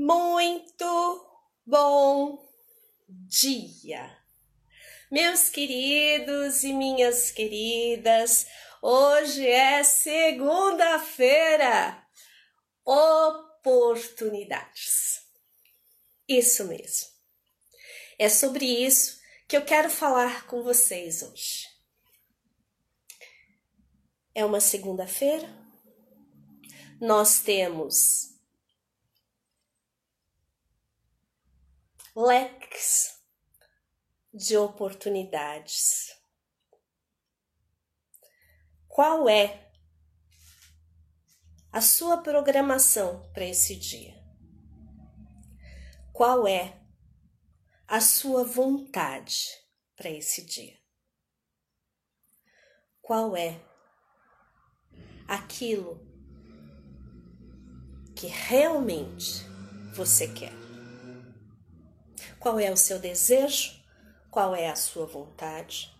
Muito bom dia, meus queridos e minhas queridas. Hoje é segunda-feira. Oportunidades. Isso mesmo. É sobre isso que eu quero falar com vocês hoje. É uma segunda-feira. Nós temos leques de oportunidades. Qual é a sua programação para esse dia? Qual é a sua vontade para esse dia? Qual é aquilo que realmente você quer? Qual é o seu desejo, qual é a sua vontade,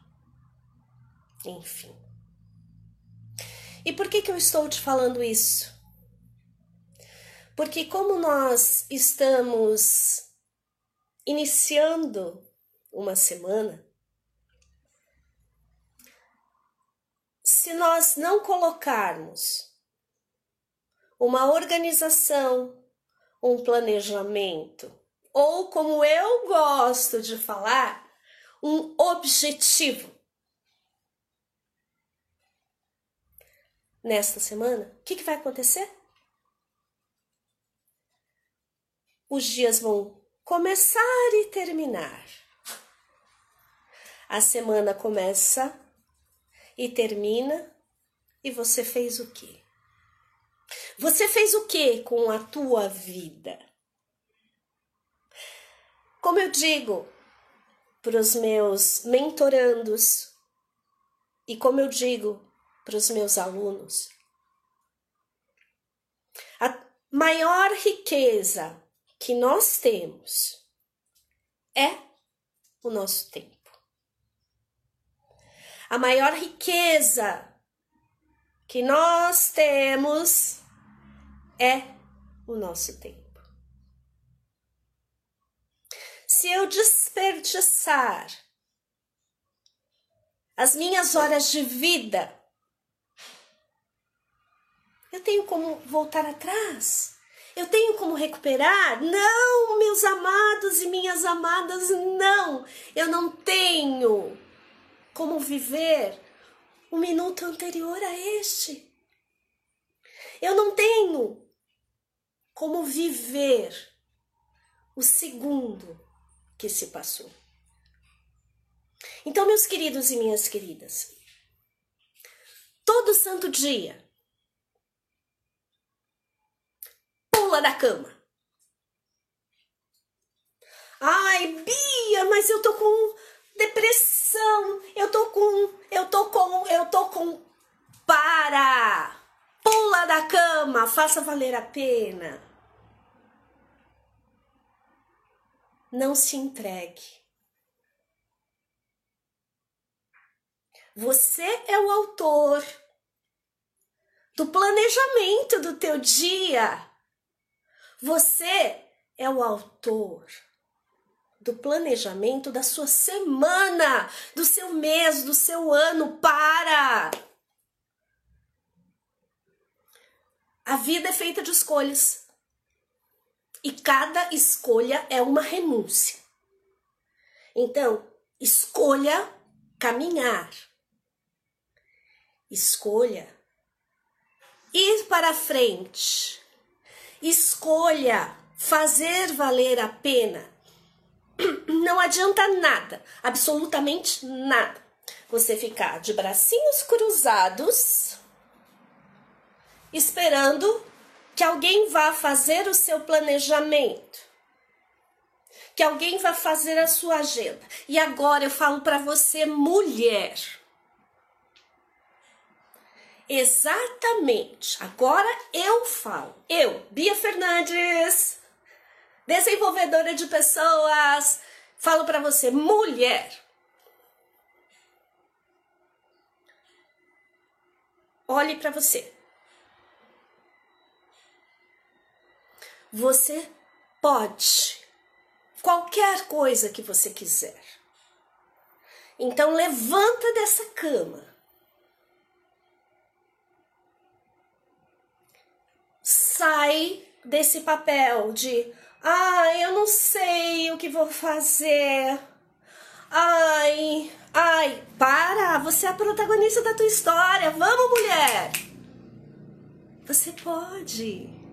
enfim. E por que, que eu estou te falando isso? Porque, como nós estamos iniciando uma semana, se nós não colocarmos uma organização, um planejamento, ou como eu gosto de falar, um objetivo. Nesta semana, o que, que vai acontecer? Os dias vão começar e terminar. A semana começa e termina, e você fez o quê? Você fez o que com a tua vida? Como eu digo para os meus mentorandos e como eu digo para os meus alunos, a maior riqueza que nós temos é o nosso tempo. A maior riqueza que nós temos é o nosso tempo. Se eu desperdiçar as minhas horas de vida, eu tenho como voltar atrás? Eu tenho como recuperar? Não, meus amados e minhas amadas, não. Eu não tenho como viver o minuto anterior a este. Eu não tenho como viver o segundo que se passou. Então, meus queridos e minhas queridas, todo santo dia, pula da cama. Ai, Bia, mas eu tô com depressão. Eu tô com, eu tô com, eu tô com para. Pula da cama, faça valer a pena. Não se entregue. Você é o autor do planejamento do teu dia. Você é o autor do planejamento da sua semana, do seu mês, do seu ano. Para! A vida é feita de escolhas. E cada escolha é uma renúncia. Então, escolha caminhar. Escolha ir para frente. Escolha fazer valer a pena. Não adianta nada, absolutamente nada. Você ficar de bracinhos cruzados, esperando que alguém vá fazer o seu planejamento, que alguém vá fazer a sua agenda. E agora eu falo para você, mulher. Exatamente. Agora eu falo. Eu, Bia Fernandes, desenvolvedora de pessoas, falo para você, mulher. Olhe para você. Você Pode. Qualquer coisa que você quiser. Então levanta dessa cama. Sai desse papel de ah, eu não sei o que vou fazer. Ai, ai, para, você é a protagonista da tua história. Vamos, mulher. Você pode.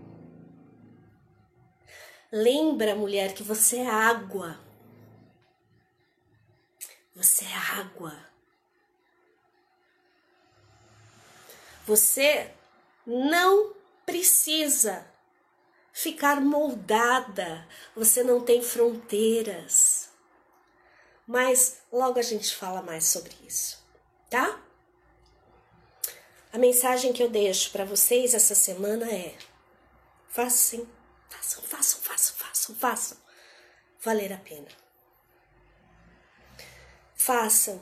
Lembra, mulher, que você é água. Você é água. Você não precisa ficar moldada, você não tem fronteiras. Mas logo a gente fala mais sobre isso, tá? A mensagem que eu deixo para vocês essa semana é: façam, façam, façam, façam, façam, façam valer a pena. Façam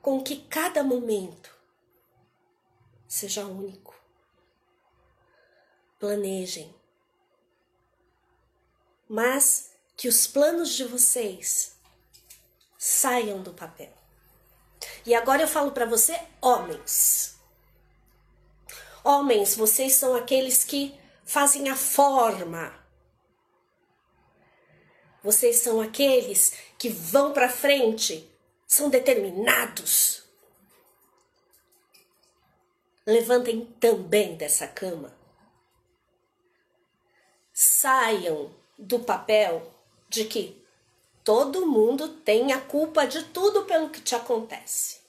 com que cada momento seja único. Planejem mas que os planos de vocês saiam do papel. E agora eu falo para você, homens. Homens, vocês são aqueles que fazem a forma. Vocês são aqueles que vão para frente, são determinados. Levantem também dessa cama. Saiam do papel de que todo mundo tem a culpa de tudo pelo que te acontece.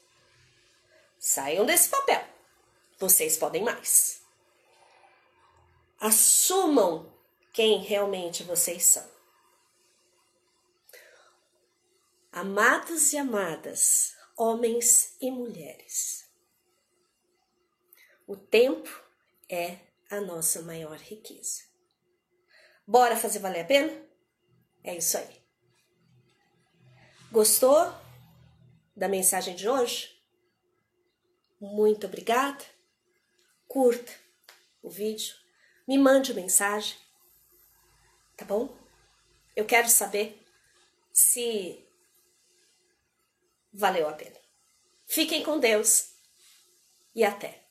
Saiam desse papel. Vocês podem mais. Assumam quem realmente vocês são. Amados e amadas, homens e mulheres. O tempo é a nossa maior riqueza. Bora fazer valer a pena? É isso aí. Gostou da mensagem de hoje? Muito obrigada. Curta o vídeo, me mande mensagem, tá bom? Eu quero saber se valeu a pena. Fiquem com Deus e até.